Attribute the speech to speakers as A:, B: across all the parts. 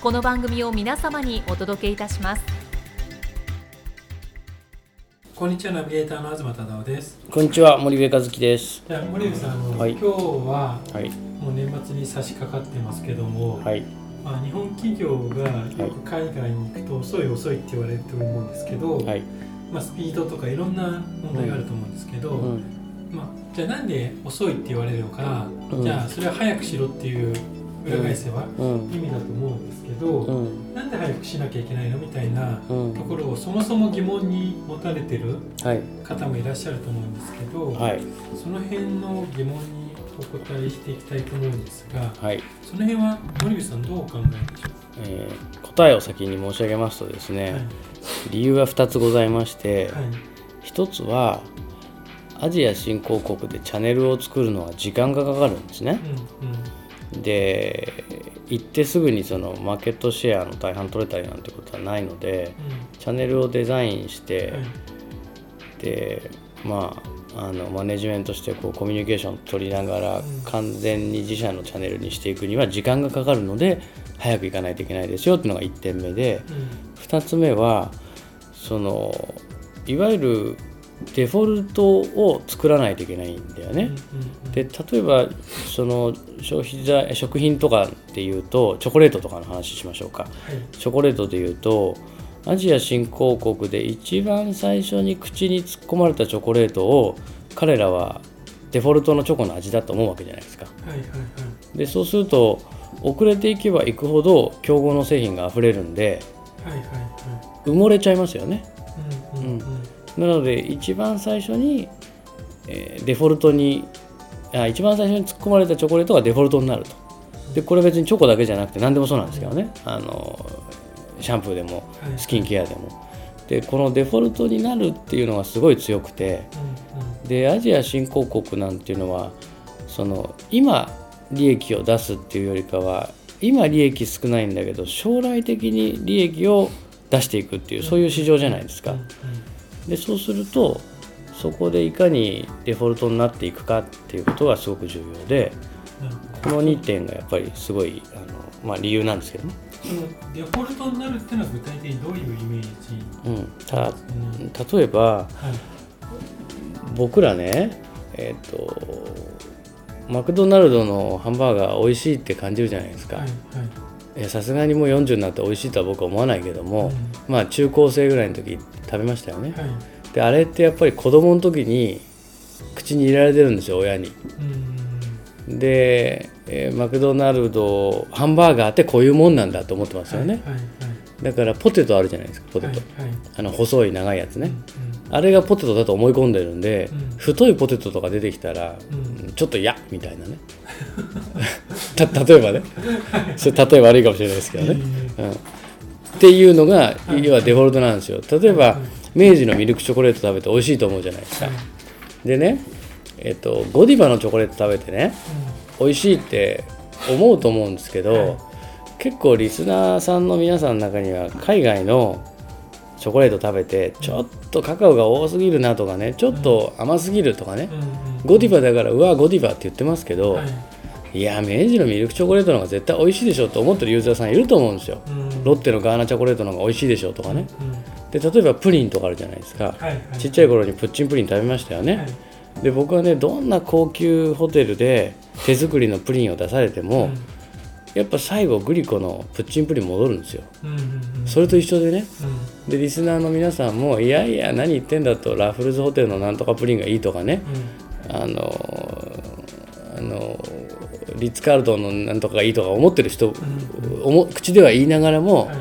A: この番組を皆様にお届けいたします。
B: こんにちはナビゲーターの東忠夫です。
C: こんにちは森部和樹です。
B: じゃあ森部さんあの、
C: はい。
B: 今日は
C: はい。
B: もう年末に差し掛かってますけども、
C: はい。
B: まあ、日本企業がよく海外に行くと遅い遅いって言われると思うんですけど、
C: はい。
B: まあ、スピードとかいろんな問題があると思うんですけど、
C: うん。
B: まあ、じゃあなんで遅いって言われるのか、
C: うん。
B: じゃあそれは早くしろっていう裏返せば
C: うん。
B: 意味だと思うんですけど、
C: うん。
B: なんで早くしなきゃいけないのみたいな
C: うん。
B: ところをそもそも疑問に持たれてる
C: はい。
B: 方もいらっしゃると思うんですけど、
C: はい。
B: その辺の疑問にお答えしていきたいと思うんですが
C: はい、
B: その辺は森口さんどうお考えでしょう？
C: えー答えを先に申し上げますとですね、
B: はい。
C: 理由が2つございまして、
B: はい。
C: 1つはアジア新興国でチャンネルを作るのは時間がかかるんですね。で行ってすぐにそのマーケットシェアの大半取れたりなんてことはないのでチャンネルをデザインして、
B: うん。
C: でまああのマネジメントしてこうコミュニケーション取りながら
B: うん。
C: 完全に自社のチャンネルにしていくには時間がかかるので早く行かないといけないですよっていうのが1点目で2つ目はそのいわゆるデフォルトを作らないといけないんだよね。で例えばその消費財食品とかっていうとチョコレートとかの話しましょうか。チョコレートでいうとアジア新興国で一番最初に口に突っ込まれたチョコレートを彼らはデフォルトのチョコの味だと思うわけじゃないですか。
B: はいはいはい
C: でそうすると遅れていけばいくほど競合の製品が溢れるんで
B: はいはいは
C: 埋もれちゃいますよね。
B: いうんうんうん
C: なので一番最初に、えーデフォルトにあ一番最初に突っ込まれたチョコレートがデフォルトになると。でこれ別にチョコだけじゃなくて何でもそうなんですけどね。あのシャンプーでも
B: はい
C: スキンケアでも。でこのデフォルトになるっていうのがすごい強くてでアジア新興国なんていうのはその今利益を出すっていうよりかは今利益少ないんだけど将来的に利益を出していくっていうそういう市場じゃないですかでそうするとそこでいかにデフォルトになっていくかっていうことがすごく重要でこの2点がやっぱりすごいあの、まあ、理由なんですけどね。
B: そのデフォルトになるっていうのは具体的にどういうイメージ？
C: うん、た
B: うん
C: 例えば
B: はい。
C: 僕らねえっ、とマクドナルドのハンバーガー美味しいって感じるじゃないですか。
B: はいはい
C: さすがにもう40になって美味しいとは僕は思わないけども、
B: うん。
C: まあ中高生ぐらいの時食べましたよね、
B: はい。
C: であれってやっぱり子供の時に口に入れられてるんですよ親に。
B: うん。
C: で、えーマクドナルドハンバーガーってこういうもんなんだと思ってますよね、
B: はいはい
C: だからポテトあるじゃないですかポテト、
B: はいはい。
C: あの細い長いやつね、
B: うん
C: あれがポテトだと思い込んでるんで、
B: うん。
C: 太いポテトとか出てきたら、
B: うん。
C: ちょっと嫌みたいなね。た例えばね。それ例え悪いかもしれないですけどね、うん、っていうのが要はデフォルトなんですよ。例えば明治のミルクチョコレート食べて美味しいと思うじゃないですか。でねえっとゴディバのチョコレート食べてね美味しいって思うと思うんですけど、
B: はい。
C: 結構リスナーさんの皆さんの中には海外のチョコレート食べてちょっとカカオが多すぎるなとかねちょっと甘すぎるとかね、ゴディバだからうわゴディバって言ってますけど、
B: はい
C: い、や明治のミルクチョコレートの方が絶対美味しいでしょと思ってるユーザーさんいると思うんですよ、
B: うん
C: ロッテのガーナチョコレートの方が美味しいでしょとかね、
B: うん
C: で例えばプリンとかあるじゃないですか、ちっちゃい頃にプッチンプリン食べましたよね、
B: はい。
C: で僕はねどんな高級ホテルで手作りのプリンを出されても、やっぱ最後グリコのプッチンプリン戻るんですよ。それと一緒でね
B: うん
C: でリスナーの皆さんもいやいや何言ってんだとラフルズホテルのなんとかプリンがいいとかね。あのあのリッツ・カールトンのなんとかがいいとか思ってる人、
B: うん。
C: 思口では言いながらも、
B: はい。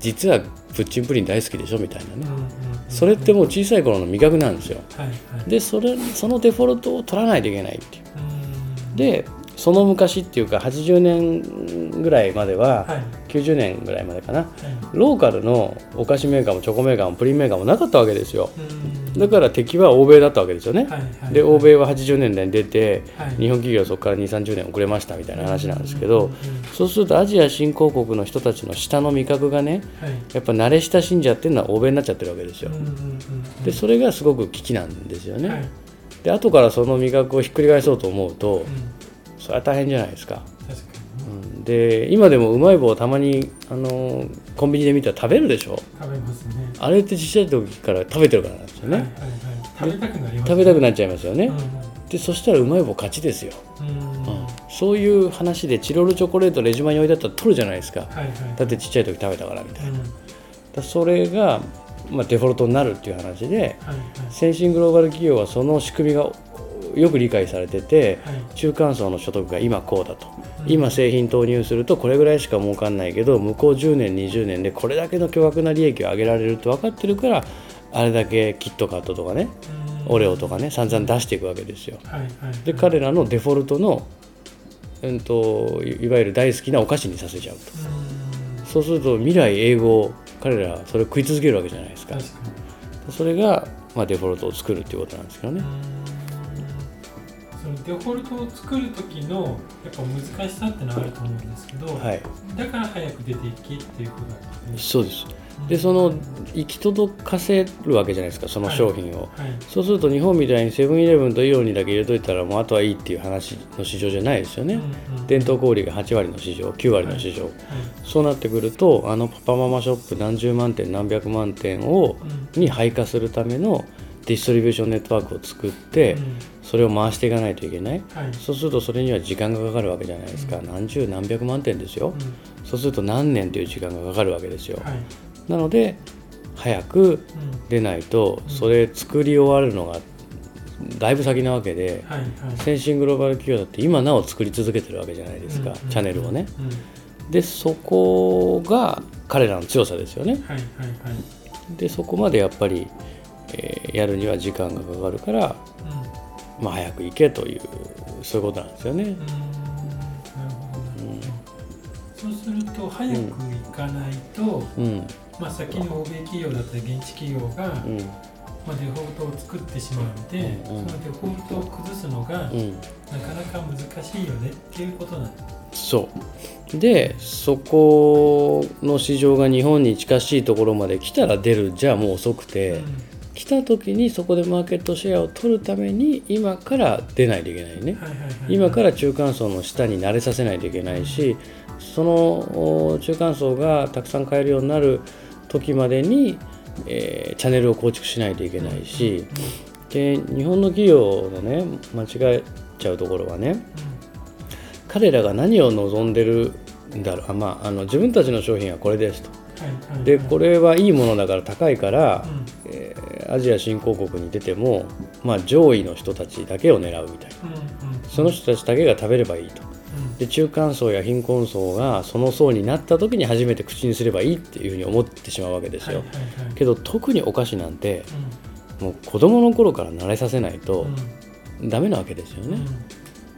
C: 実はプッチンプリン大好きでしょみたいなね、
B: うんうんうん
C: それってもう小さい頃の味覚なんですよ。
B: はいはい。
C: でそれそのデフォルトを取らないといけないっていう。
B: うん。
C: でその昔っていうか80年ぐらいまでは、
B: はい。
C: 90年ぐらいまでかな。
B: はい。
C: ローカルのお菓子メーカーもチョコメーカーもプリンメーカーもなかったわけですよ。
B: うん。
C: だから敵は欧米だったわけですよね、
B: はいはい
C: で欧米は80年代に出て、
B: はい。
C: 日本企業はそこから2 3 0年遅れましたみたいな話なんですけど、そうするとアジア新興国の人たちの舌の味覚がね
B: はい。
C: やっぱ慣れ親しんじゃってるのは欧米になっちゃってるわけですよ。でそれがすごく危機なんですよね、
B: はい。
C: で後からその味覚をひっくり返そうと思うと
B: うん
C: それは大変じゃないですか、
B: 確かにね。
C: うん。で今でもうまい棒をたまにあのコンビニで見たら食べるでしょ。
B: 食べますね。
C: あれってちっちゃい時から食べてるからなんですよね、
B: はいはいはい。食べたくなります
C: 食べたくなっ
B: っ
C: ちゃいますよね、でそしたらうまい棒勝ちですよ、
B: うんうんうん。
C: うん。そういう話でチロルチョコレートレジマに置いてあったら取るじゃないですか。
B: はいはい。
C: だってちっちゃい時食べたからみたいな、
B: うん。
C: だそれが、まあ、デフォルトになるっていう話で
B: はいはい。
C: 先進グローバル企業はその仕組みがよく理解されてて
B: はい。
C: 中間層の所得が今こうだと。
B: うん。
C: 今製品投入するとこれぐらいしか儲かんないけど向こう10年20年でこれだけの巨額な利益を上げられるって分かってるからあれだけキットカットとかね
B: うん。
C: オレオとかね散々出していくわけですよ。
B: はいはい
C: で彼らのデフォルトの、うん、といいわゆる大好きなお菓子にさせちゃうと。
B: うん。
C: そうすると未来英語を彼らはそれを食い続けるわけじゃないですか。
B: 確かに。
C: それが、まあ、デフォルトを作るっていうことなんですけどね
B: デフォルトを作る時のやっぱ難しさってのはあると思うんですけど、
C: はい。
B: だから早く出ていきっていうことなんで。すね。
C: そうです。でその行き届かせるわけじゃないですかその商品を、
B: はい。
C: そうすると日本みたいにセブンイレブンとイオンにだけ入れといたらもうあとはいいっていう話の市場じゃないですよね、
B: うんうん。
C: 伝統小売が8割の市場9割の市場、
B: はい。
C: そうなってくるとあのパパママショップ何十万店何百万店を
B: うん。
C: に配下するためのディストリビューションネットワークを作って、
B: うん。
C: それを回していかないといけない。
B: はい。
C: そうするとそれには時間がかかるわけじゃないですか、
B: うん。
C: 何十何百万店ですよ、
B: うん。
C: そうすると何年という時間がかかるわけですよ、
B: はい。
C: なので早く
B: うん。
C: 出ないと
B: うん。
C: それ作り終わるのがだいぶ先なわけで、
B: はいはい。
C: 先進グローバル企業だって今なお作り続けてるわけじゃないですか、
B: うん
C: チャンネルをね。
B: うん。
C: でそこが彼らの強さですよね。
B: はいはいはい。
C: でそこまでやっぱり、えーやるには時間がかかるから、
B: うん。
C: まあ、早く行けというそういうことなんですよね。
B: うーんそうすると早く行かないと、
C: うん。
B: まあ、先に欧米企業だったり現地企業が、
C: うん。
B: まあ、デフォルトを作ってしまうので、
C: うんうん。
B: そのデフォルトを崩すのが、
C: うん。
B: なかなか難しいよねっていうことなんです。
C: そう。でそこの市場が日本に近しいところまで来たら出るじゃあもう遅くて、来た時にそこでマーケットシェアを取るために今から出ないといけないね。
B: はいはいはいはい。
C: 今から中間層の下に慣れさせないといけないしそのお中間層がたくさん買えるようになる時までに、えーチャンネルを構築しないといけないしで日本の企業のね間違えちゃうところはね彼らが何を望んでるんだろう。あ、まあ、あの自分たちの商品はこれですと。でこれはいいものだから高いから、
B: うん。
C: えーアジア新興国に出ても、まあ、上位の人たちだけを狙うみたいな。
B: うんうん。
C: その人たちだけが食べればいいと。
B: うん。
C: で中間層や貧困層がその層になった時に初めて口にすればいいっていうふうに思ってしまうわけですよ、
B: はいはいはい。
C: けど特にお菓子なんて
B: う
C: もう子供の頃から慣れさせないと
B: んうん。
C: ダメなわけですよね、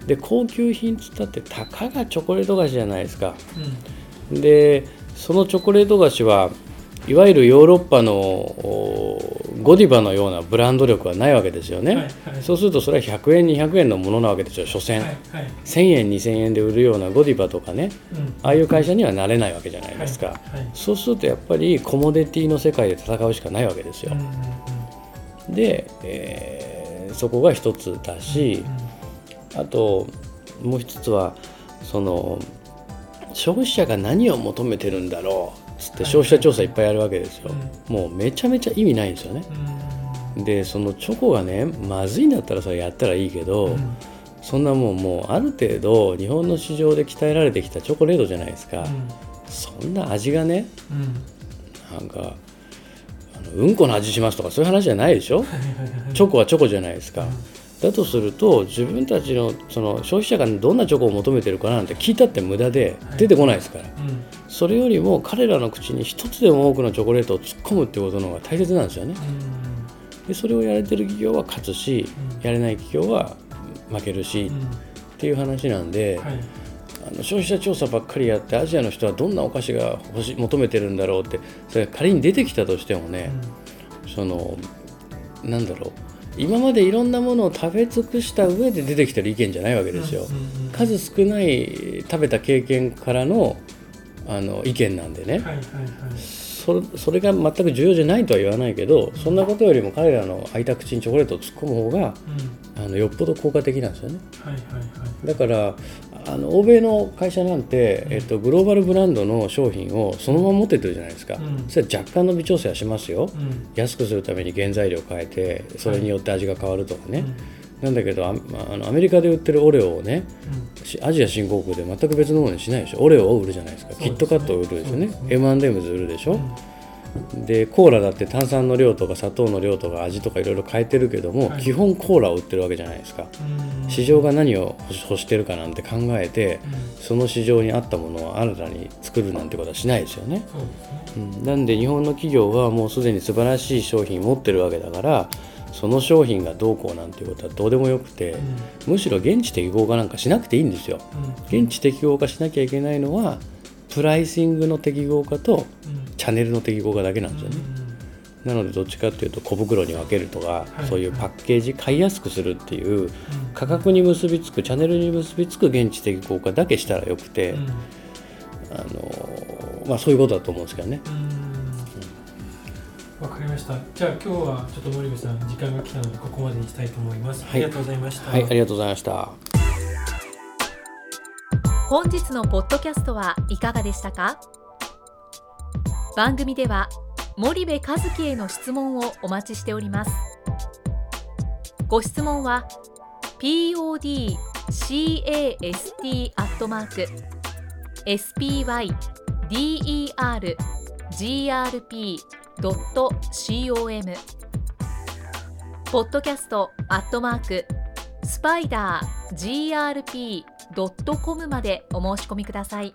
B: うん。
C: で高級品っつったってたかがチョコレート菓子じゃないですか。
B: うん。
C: でそのチョコレート菓子はいわゆるヨーロッパのおゴディバのようなブランド力はないわけですよね、
B: はいはい。
C: そうするとそれは100円200円のものなわけですよ所詮、
B: はいはい。
C: 1000円2000円で売るようなゴディバとかね
B: うん。
C: ああいう会社にはなれないわけじゃないですか、
B: はいはい。
C: そうするとやっぱりコモディティの世界で戦うしかないわけですよ。
B: うん、うんうん。
C: で、えーそこが一つだし、あともう一つはその消費者が何を求めてるんだろうっつって消費者調査いっぱいやるわけですよ、もうめちゃめちゃ意味ないんですよね。
B: うん。
C: でそのチョコがねまずいんだったらそれやったらいいけど、
B: うん。
C: そんなもんもうある程度日本の市場で鍛えられてきたチョコレートじゃないですか、
B: うん。
C: そんな味がね
B: うん。
C: なんかあのうんこの味しますとかそういう話じゃないでしょ？チョコはチョコじゃないですか、だとすると自分たちのその消費者がどんなチョコを求めてるかなんて聞いたって無駄で
B: はい。
C: 出てこないですから、
B: うん。
C: それよりも彼らの口に一つでも多くのチョコレートを突っ込むってことの方が大切なんですよね。
B: うん。
C: でそれをやれてる企業は勝つし、
B: うん。
C: やれない企業は負けるし、
B: うん。
C: っていう話なんで、
B: はい。
C: あの消費者調査ばっかりやってアジアの人はどんなお菓子が欲し求めてるんだろうってそれが仮に出てきたとしてもね、そのなんだろう今までいろんなものを食べ尽くした上で出てきてる意見じゃないわけですよ。数少ない食べた経験からのあの意見なんでね、
B: はいはいはい。
C: そそれが全く重要じゃないとは言わないけどそんなことよりも彼らの開いた口にチョコレートを突っ込む方が
B: うん。
C: あのよっぽど効果的なんですよね。
B: はいはいはい。
C: だからあの欧米の会社なんて、えっと、グローバルブランドの商品をそのまま持ってってるじゃないですか、
B: うん。
C: それは若干の微調整はしますよ、
B: うん。
C: 安くするために原材料変えてそれによって味が変わるとかね、
B: うん。
C: なんだけどああのアメリカで売ってるオレオをね
B: うん。
C: しアジア新興国で全く別のものにしないでしょ。オレオを売るじゃないですか。
B: ね。
C: キットカットを売るでしょね。
B: ね。
C: M&M's 売るでしょ、
B: うん
C: でコーラだって炭酸の量とか砂糖の量とか味とかいろいろ変えてるけども、
B: はい。
C: 基本コーラを売ってるわけじゃないですか。
B: うん。
C: 市場が何を欲してるかなんて考えて
B: うん。
C: その市場に合ったものを新たに作るなんてことはしないですよね、
B: そ
C: うん、なんで日本の企業はもうすでに素晴らしい商品持ってるわけだからその商品がどうこうなんていうことはどうでもよくて、むしろ現地適合化なんかしなくていいんですよ。
B: うん。うん
C: 現地適合化しなきゃいけないのはプライシングの適合化と
B: うん
C: チャンネルの適合化だけなんですよね、なのでどっちかっていうと小袋に分けるとか、
B: はい。
C: そういうパッケージ買いやすくするっていう
B: うん
C: 価格に結びつくチャンネルに結びつく現地適合化だけしたらよくて、
B: うん。
C: あのまあ、そういうことだと思うんですけどね。
B: うん。わかりました。じゃあ今日はちょっと森部さん時間が来たのでここまでにしたいと思います、
C: はい。
B: ありがとうございました。
C: はい、ありがとうございました。
A: 本日のポッドキャストはいかがでしたか？番組では森部一樹への質問をお待ちしております。ご質問は podcast アットマーク spydergrp.com ポッドキャストアットマークスパイダー grp.com までお申し込みください。